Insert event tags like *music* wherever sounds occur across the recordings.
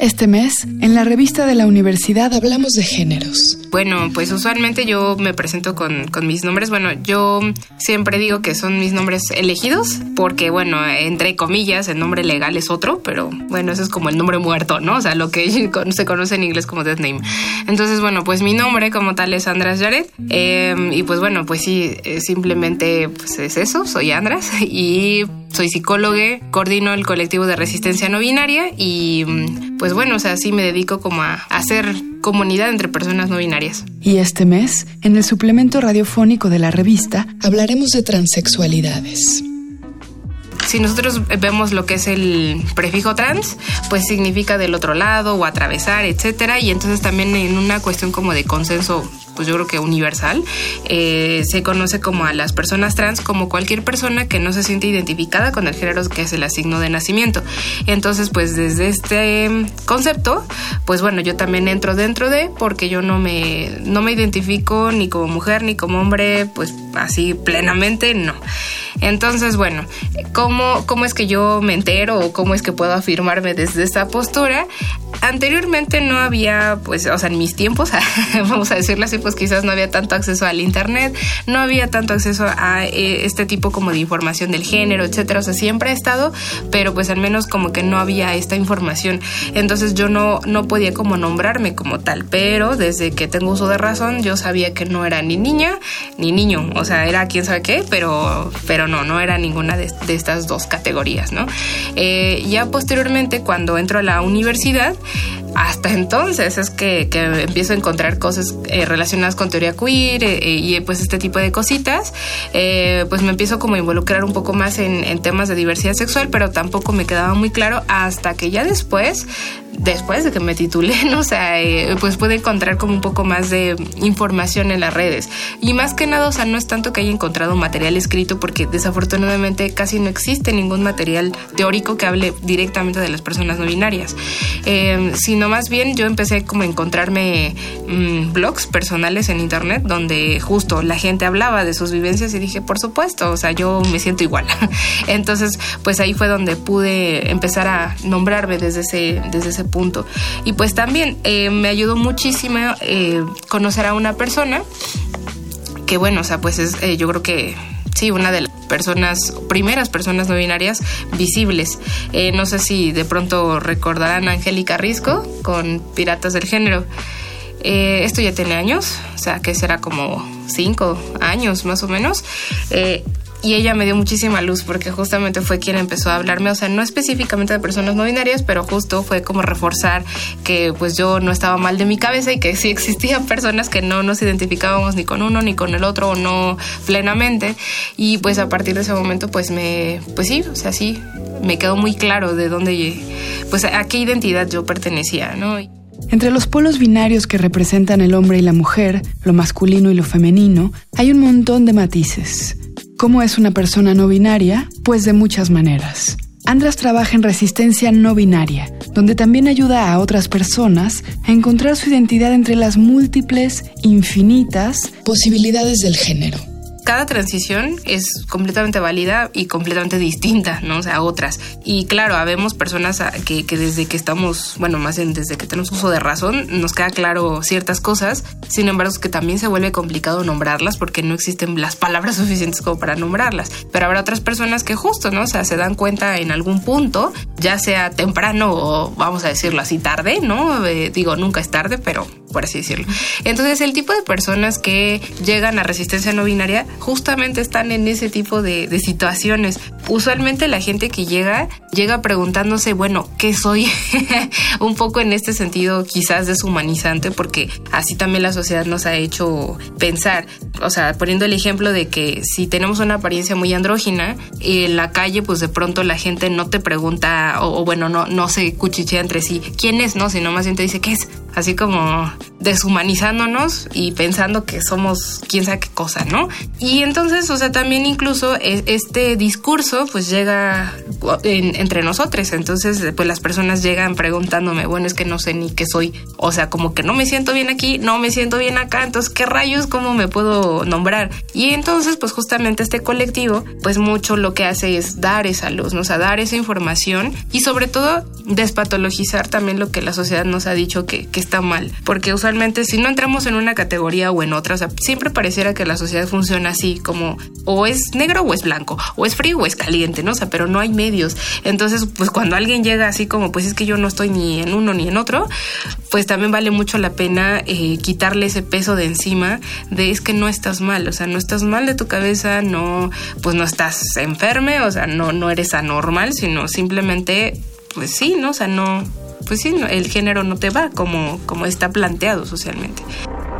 Este mes, en la revista de la universidad hablamos de géneros. Bueno, pues usualmente yo me presento con, con, mis nombres. Bueno, yo siempre digo que son mis nombres elegidos porque, bueno, entre comillas, el nombre legal es otro, pero bueno, eso es como el nombre muerto, ¿no? O sea, lo que *laughs* se conoce en inglés como death name. Entonces, bueno, pues mi nombre como tal es Andras Jared. Eh, y pues bueno, pues sí, eh, simplemente pues es eso, soy Andras *laughs* y soy psicóloga, coordino el colectivo de resistencia no binaria y mm, pues bueno, o sea, sí me dedico como a hacer comunidad entre personas no binarias. Y este mes, en el suplemento radiofónico de la revista, hablaremos de transexualidades si nosotros vemos lo que es el prefijo trans, pues significa del otro lado o atravesar, etcétera. Y entonces también en una cuestión como de consenso pues yo creo que universal, eh, se conoce como a las personas trans como cualquier persona que no se siente identificada con el género que es el asigno de nacimiento. Entonces, pues desde este concepto, pues bueno, yo también entro dentro de, porque yo no me, no me identifico ni como mujer ni como hombre, pues así plenamente, no. Entonces, bueno, ¿cómo, ¿cómo es que yo me entero o cómo es que puedo afirmarme desde esta postura? Anteriormente no había, pues, o sea, en mis tiempos, *laughs* vamos a decirlo así, pues quizás no había tanto acceso al internet, no había tanto acceso a eh, este tipo como de información del género, etcétera. O sea, siempre ha estado, pero pues al menos como que no había esta información. Entonces yo no, no podía como nombrarme como tal, pero desde que tengo uso de razón, yo sabía que no era ni niña ni niño. O sea, era quién sabe qué, pero, pero no, no era ninguna de, estas dos categorías, ¿no? Eh, ya posteriormente, cuando entro a la universidad, hasta entonces es que, empiezo a encontrar cosas eh, relacionadas con teoría queer eh, y pues este tipo de cositas, pues me empiezo como a involucrar un poco más en, en, temas de diversidad sexual, pero tampoco me quedaba muy claro hasta que ya después después de que me titulé, *laughs* ¿no? o sea, eh, pues pude encontrar como un poco más de información en las redes. Y más que nada, o sea, no es tanto que haya encontrado material escrito, porque desafortunadamente casi no existe ningún material teórico que hable directamente de las personas no binarias, eh, sino más bien yo empecé como a encontrarme mm, blogs personales en internet donde justo la gente hablaba de sus vivencias y dije, por supuesto, o sea, yo me siento igual. *laughs* Entonces, pues ahí fue donde pude empezar a nombrarme desde ese, desde ese punto. Y pues también eh, me ayudó muchísimo eh, conocer a una persona que bueno, o sea, pues es eh, yo creo que sí, una de las personas, primeras personas no binarias visibles. no sé si de pronto recordarán a Angélica Risco con Piratas del Género. esto ya tiene años, o sea que será como cinco años más o menos y ella me dio muchísima luz porque justamente fue quien empezó a hablarme, o sea, no específicamente de personas no binarias, pero justo fue como reforzar que pues yo no estaba mal de mi cabeza y que sí existían personas que no nos identificábamos ni con uno ni con el otro o no plenamente y pues a partir de ese momento pues me pues sí, o sea, sí me quedó muy claro de dónde pues a qué identidad yo pertenecía, ¿no? Entre los polos binarios que representan el hombre y la mujer, lo masculino y lo femenino, hay un montón de matices. ¿Cómo es una persona no binaria? Pues de muchas maneras. Andras trabaja en resistencia no binaria, donde también ayuda a otras personas a encontrar su identidad entre las múltiples, infinitas posibilidades del género cada transición es completamente válida y completamente distinta, ¿no? O sea, a otras. Y claro, habemos personas que, que, desde que estamos, bueno, más bien desde que tenemos uso de razón, nos queda claro ciertas cosas. Sin embargo, es que también se vuelve complicado nombrarlas porque no existen las palabras *laughs* suficientes como para nombrarlas. Pero habrá otras personas que justo, ¿no? O sea, se dan cuenta en algún punto, ya sea temprano o vamos a decirlo así tarde, ¿no? Eh, digo, nunca es tarde, pero por así decirlo. Entonces, el tipo de personas que llegan a resistencia no binaria justamente están en ese tipo de, situaciones. Usualmente la gente que llega, llega preguntándose, bueno, ¿qué soy? *laughs* Un poco en este sentido quizás deshumanizante, porque así también la sociedad nos ha hecho pensar. O sea, poniendo el ejemplo de que si tenemos una apariencia muy andrógina, en la calle, pues de pronto la gente no te pregunta, o, bueno, no, no se cuchichea entre sí, ¿quién es? No, sino más bien te dice, ¿qué es? Así como deshumanizándonos y pensando que somos quién sabe qué cosa, ¿no? Y entonces, o sea, también incluso e, este discurso pues llega entre nosotros, entonces pues las personas llegan preguntándome, bueno, es que no sé ni qué soy, o sea, como que no me siento bien aquí, no me siento bien acá, entonces, ¿qué rayos, cómo me puedo nombrar? Y entonces, pues justamente este colectivo, pues mucho lo que hace es dar esa luz, ¿no? o sea, dar esa información y sobre todo despatologizar también lo que la sociedad nos ha dicho que, que está mal, porque usualmente si no entramos en una categoría o en otra, o sea, siempre pareciera que la sociedad funciona así, como o es negro o es blanco, o es frío o es caliente, ¿no? O sea, pero no hay medios. Entonces, pues cuando alguien llega así como, pues es que yo no estoy ni en uno ni en otro, pues también vale mucho la pena eh, quitarle ese peso de encima de es que no estás mal, o sea, no estás mal de tu cabeza, no, pues no estás enferme, o sea, no, no eres anormal, sino simplemente, pues sí, ¿no? O sea, no, pues sí, el género no te va como, como está planteado socialmente.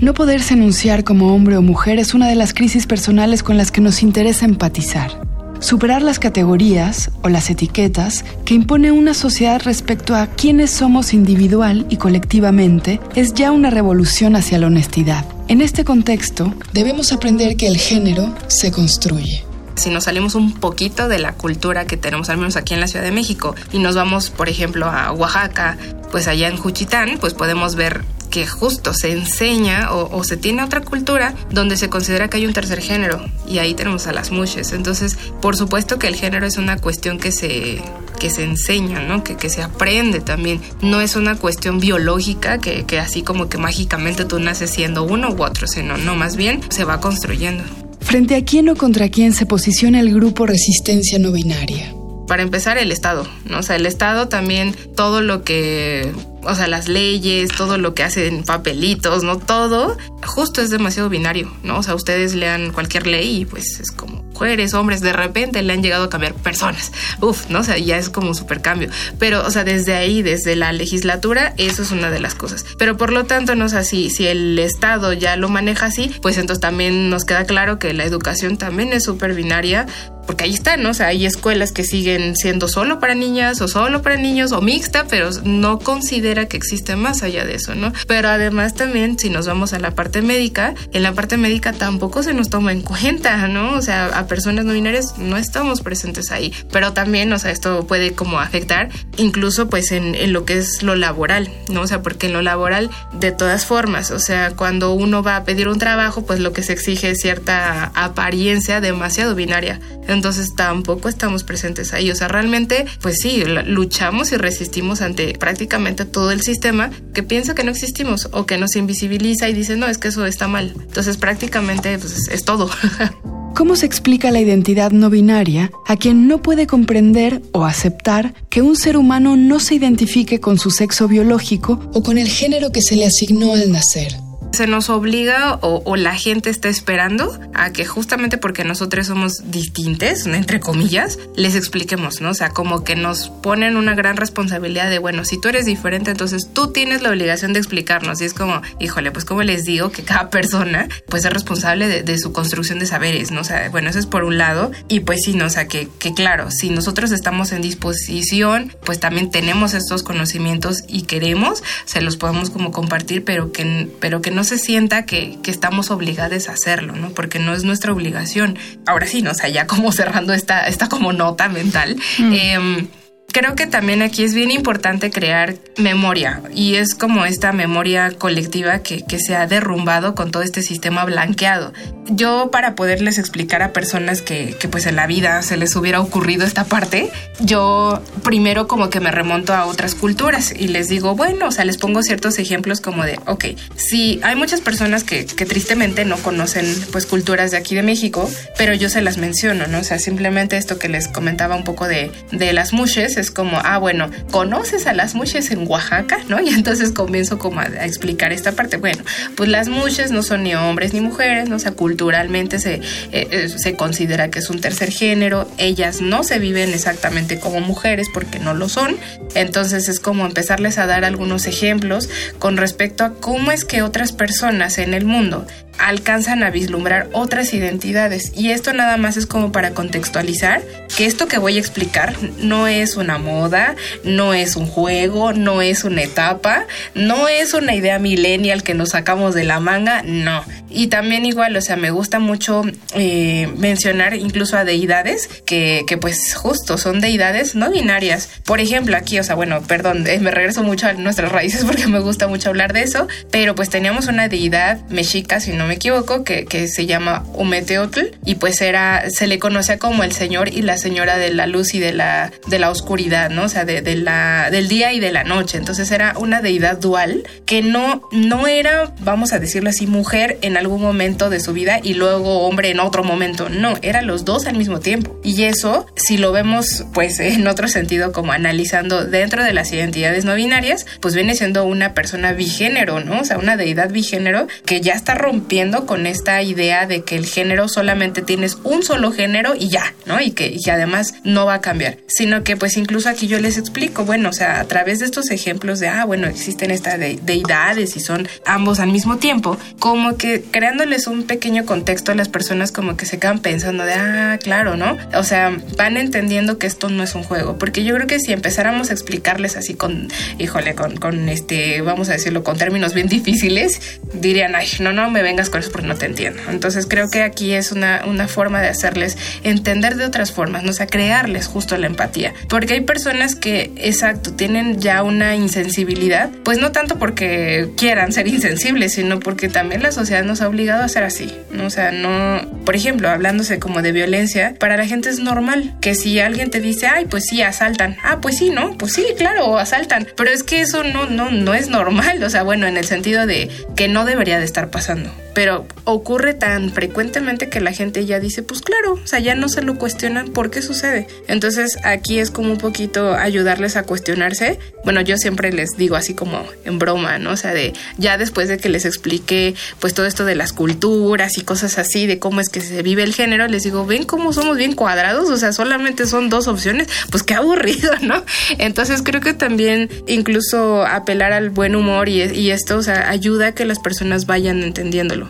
No poderse enunciar como hombre o mujer es una de las crisis personales con las que nos interesa empatizar. Superar las categorías o las etiquetas que impone una sociedad respecto a quiénes somos individual y colectivamente es ya una revolución hacia la honestidad. En este contexto, debemos aprender que el género se construye si nos salimos un poquito de la cultura que tenemos al menos aquí en la Ciudad de México y nos vamos, por ejemplo, a Oaxaca, pues allá en Juchitán, pues podemos ver que justo se enseña o, se tiene otra cultura donde se considera que hay un tercer género y ahí tenemos a las mushes. Entonces, por supuesto que el género es una cuestión que se, que se enseña, ¿no? Que, que se aprende también. No es una cuestión biológica que, que así como que mágicamente tú naces siendo uno u otro, sino no, más bien se va construyendo. ¿Frente a quién o contra quién se posiciona el grupo Resistencia No Binaria? Para empezar, el Estado, ¿no? O sea, el Estado también, todo lo que o sea, las leyes, todo lo que hacen papelitos, ¿no? Todo, justo es demasiado binario, ¿no? O sea, ustedes lean cualquier ley y pues es como mujeres, hombres, de repente le han llegado a cambiar personas. Uf, ¿no? O sea, ya es como un super cambio. Pero, o sea, desde ahí, desde la legislatura, eso es una de las cosas. Pero por lo tanto, no sé, si, si el Estado ya lo maneja así, pues entonces también nos queda claro que la educación también es súper binaria porque ahí está, ¿no? O sea, hay escuelas que siguen siendo solo para niñas o solo para niños o mixta, pero no considera que existe más allá de eso, ¿no? Pero además también, si nos vamos a la parte médica, en la parte médica tampoco se nos toma en cuenta, ¿no? O sea, personas no binarias no estamos presentes ahí, pero también, o sea, esto puede como afectar incluso pues en, en lo que es lo laboral, ¿no? O sea, porque en lo laboral, de todas formas, o sea, cuando uno va a pedir un trabajo, pues lo que se exige es cierta apariencia demasiado binaria entonces tampoco estamos presentes ahí. O sea, realmente, pues sí, luchamos y resistimos ante prácticamente todo el sistema que piensa que no existimos o que nos invisibiliza y dice, no, es que eso está mal. Entonces prácticamente pues, es todo. *laughs* ¿Cómo se explica la identidad no binaria a quien no puede comprender o aceptar que un ser humano no se identifique con su sexo biológico o con el género que se le asignó al nacer? Se nos obliga o, la gente está esperando a que justamente porque nosotros somos distintos, entre comillas, les expliquemos, ¿no? O sea, como que nos ponen una gran responsabilidad de, bueno, si tú eres diferente, entonces tú tienes la obligación de explicarnos. Y es como, híjole, pues como les digo que cada persona pues es responsable de, su construcción de saberes, ¿no? O sea, bueno, eso es por un lado. Y pues sí, ¿no? O sea, que, que claro, si nosotros estamos en disposición, pues también tenemos estos conocimientos y queremos, se los podemos como compartir, pero que, pero que no se sienta que, que, estamos obligados a hacerlo, ¿no? Porque no es nuestra obligación. Ahora sí, ¿no? O sea, ya como cerrando esta, esta como nota mental. Mm. Em, creo que también aquí es bien importante crear memoria y es como esta memoria colectiva que, que, se ha derrumbado con todo este sistema blanqueado. Yo para poderles explicar a personas que, que pues en la vida se les hubiera ocurrido esta parte, yo primero como que me remonto a otras culturas y les digo, bueno, o sea, les pongo ciertos ejemplos como de, ok, si hay muchas personas que, que tristemente no conocen pues culturas de aquí de México, pero yo se las menciono, ¿no? O sea, simplemente esto que les comentaba un poco de, de las mushes, como, ah, bueno, ¿conoces a las muches en Oaxaca? ¿No? *laughs* Y entonces comienzo como a, explicar esta parte. Bueno, pues las muches no son ni hombres ni mujeres, ¿no? O sea, culturalmente se, eh, eh, se considera que es un tercer género. Ellas no se viven exactamente como mujeres porque no lo son. Entonces es como empezarles a dar algunos ejemplos con respecto a cómo es que otras personas en el mundo alcanzan a vislumbrar otras identidades. Y esto nada más es como para contextualizar que esto que voy a explicar no es una moda, no es un juego, no es una etapa, no es una idea millennial que nos sacamos de la manga, no. Y también igual, o sea, me gusta mucho eh, mencionar incluso a deidades que, que, pues justo son deidades no binarias. Por ejemplo, aquí, o sea, bueno, perdón, eh, me regreso mucho a nuestras raíces *laughs* porque me gusta mucho hablar de eso, pero pues teníamos una deidad mexica, si no me equivoco, que, que se llama Umeteotl y pues era, se le conocía como el señor y la señora de la luz y de la, de la oscuridad, ¿no? O sea, de, de la, del día y de la noche. Entonces era una deidad dual que no, no era, vamos a decirlo así, mujer en algún momento de su vida y luego hombre en otro momento. No, eran los dos al mismo tiempo. Y eso, si lo vemos pues *laughs* en otro sentido como analizando dentro de las identidades no binarias, pues viene siendo una persona bigénero, ¿no? O sea, una deidad bigénero que ya está rompiendo con esta idea de que el género solamente tienes un solo género y ya, ¿no? Y que, y además no va a cambiar, sino que pues incluso aquí yo les explico, bueno, o sea, a través de estos ejemplos de, ah, bueno, existen estas deidades y son ambos al mismo tiempo, como que creándoles un pequeño contexto a las personas como que se quedan pensando de, ah, claro, ¿no? O sea, van entendiendo que esto no es un juego, porque yo creo que si empezáramos a explicarles así con, híjole, con, con este, vamos a decirlo, con términos bien difíciles, dirían, ay, no, no me vengas con eso porque no te entiendo. Entonces creo que aquí es una, una forma de hacerles entender de otras formas, ¿no? O sea, crearles justo la empatía, porque hay personas que, exacto, tienen ya una insensibilidad, pues no tanto porque quieran ser insensibles, sino porque también la sociedad nos ha obligado a ser así, ¿no? O sea, no, por ejemplo, hablándose como de violencia, para la gente es normal que si alguien te dice, ay, pues sí, asaltan, ah, pues sí, ¿no? Pues sí, claro, asaltan, pero es que eso no, no, no es normal, o sea, bueno, en el sentido de que no debería de estar pasando pero ocurre tan frecuentemente que la gente ya dice, pues claro, o sea, ya no se lo cuestionan por qué sucede. Entonces aquí es como un poquito ayudarles a cuestionarse. Bueno, yo siempre les digo así como en broma, ¿no? O sea, de ya después de que les explique pues todo esto de las culturas y cosas así, de cómo es que se vive el género, les digo, ven cómo somos bien cuadrados, o sea, solamente son dos opciones, pues qué aburrido, *laughs* ¿no? Entonces creo que también incluso apelar al buen humor y, y esto, o sea, ayuda a que las personas vayan entendiéndolo.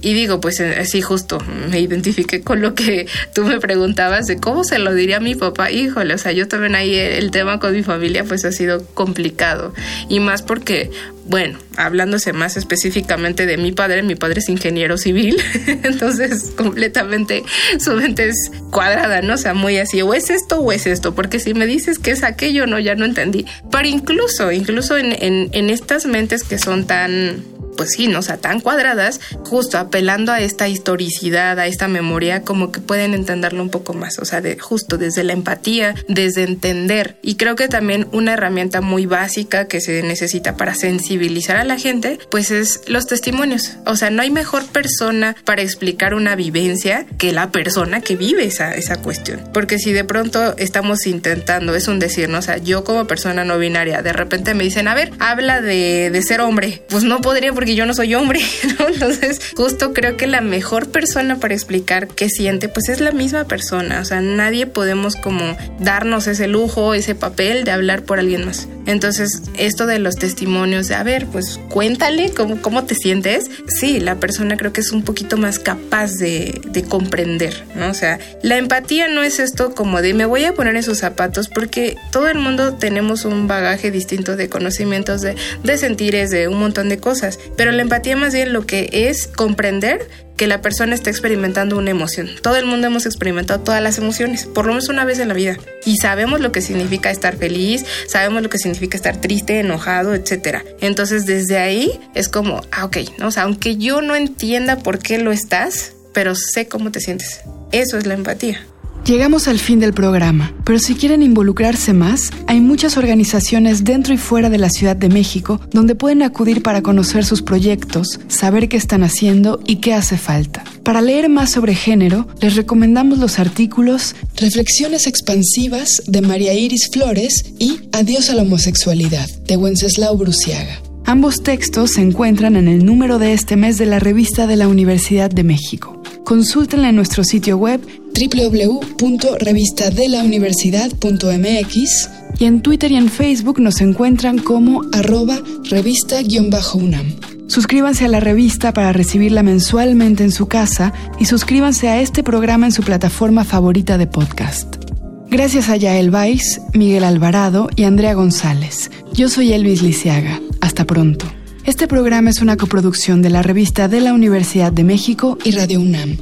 Y digo, pues así justo me identifiqué con lo que tú me preguntabas de cómo se lo diría a mi papá. Híjole, o sea, yo también ahí el tema con mi familia pues ha sido complicado. Y más porque, bueno, hablándose más específicamente de mi padre, mi padre es ingeniero civil, *laughs* entonces completamente su mente es cuadrada, ¿no? O sea, muy así, o es esto o es esto, porque si me dices que es aquello, no, ya no entendí. Pero incluso, incluso en, en estas mentes que son tan pues sí, ¿no? O sea, tan cuadradas, justo apelando a esta historicidad, a esta memoria, como que pueden entenderlo un poco más, o sea, de, justo desde la empatía, desde entender. Y creo que también una herramienta muy básica que se necesita para sensibilizar a la gente, pues es los testimonios. O sea, no hay mejor persona para explicar una vivencia que la persona que vive esa, esa cuestión. Porque si de pronto estamos intentando, es un decir, ¿no? O sea, yo como persona no binaria, de repente me dicen, a ver, habla de, de ser hombre, pues no podría porque yo no soy hombre, *laughs* ¿no? Entonces, justo creo que la mejor persona para explicar qué siente, pues es la misma persona. O sea, nadie podemos como darnos ese lujo, ese papel de hablar por alguien más. Entonces, esto de los testimonios, de a ver, pues cuéntale cómo, cómo te sientes. Sí, la persona creo que es un poquito más capaz de, de comprender, ¿no? O sea, la empatía no es esto como de me voy a poner en sus zapatos porque todo el mundo tenemos un bagaje distinto de conocimientos, de, de sentires, de un montón de cosas. Pero la empatía más bien lo que es comprender que la persona está experimentando una emoción. Todo el mundo hemos experimentado todas las emociones, por lo menos una vez en la vida. Y sabemos lo que significa estar feliz, sabemos lo que significa estar triste, enojado, etc. Entonces desde ahí es como, ah, ok, ¿no? o sea, aunque yo no entienda por qué lo estás, pero sé cómo te sientes. Eso es la empatía. Llegamos al fin del programa, pero si quieren involucrarse más, hay muchas organizaciones dentro y fuera de la Ciudad de México donde pueden acudir para conocer sus proyectos, saber qué están haciendo y qué hace falta. Para leer más sobre género, les recomendamos los artículos Reflexiones expansivas de María Iris Flores y Adiós a la homosexualidad de Wenceslao Bruciaga. Ambos textos se encuentran en el número de este mes de la revista de la Universidad de México. Consúltenla en nuestro sitio web www.revistadelauniversidad.mx y en Twitter y en Facebook nos encuentran como arroba revista-unam. Suscríbanse a la revista para recibirla mensualmente en su casa y suscríbanse a este programa en su plataforma favorita de podcast. Gracias a Yael Vais, Miguel Alvarado y Andrea González. Yo soy Elvis Lisiaga. Hasta pronto. Este programa es una coproducción de la revista de la Universidad de México y Radio UNAM.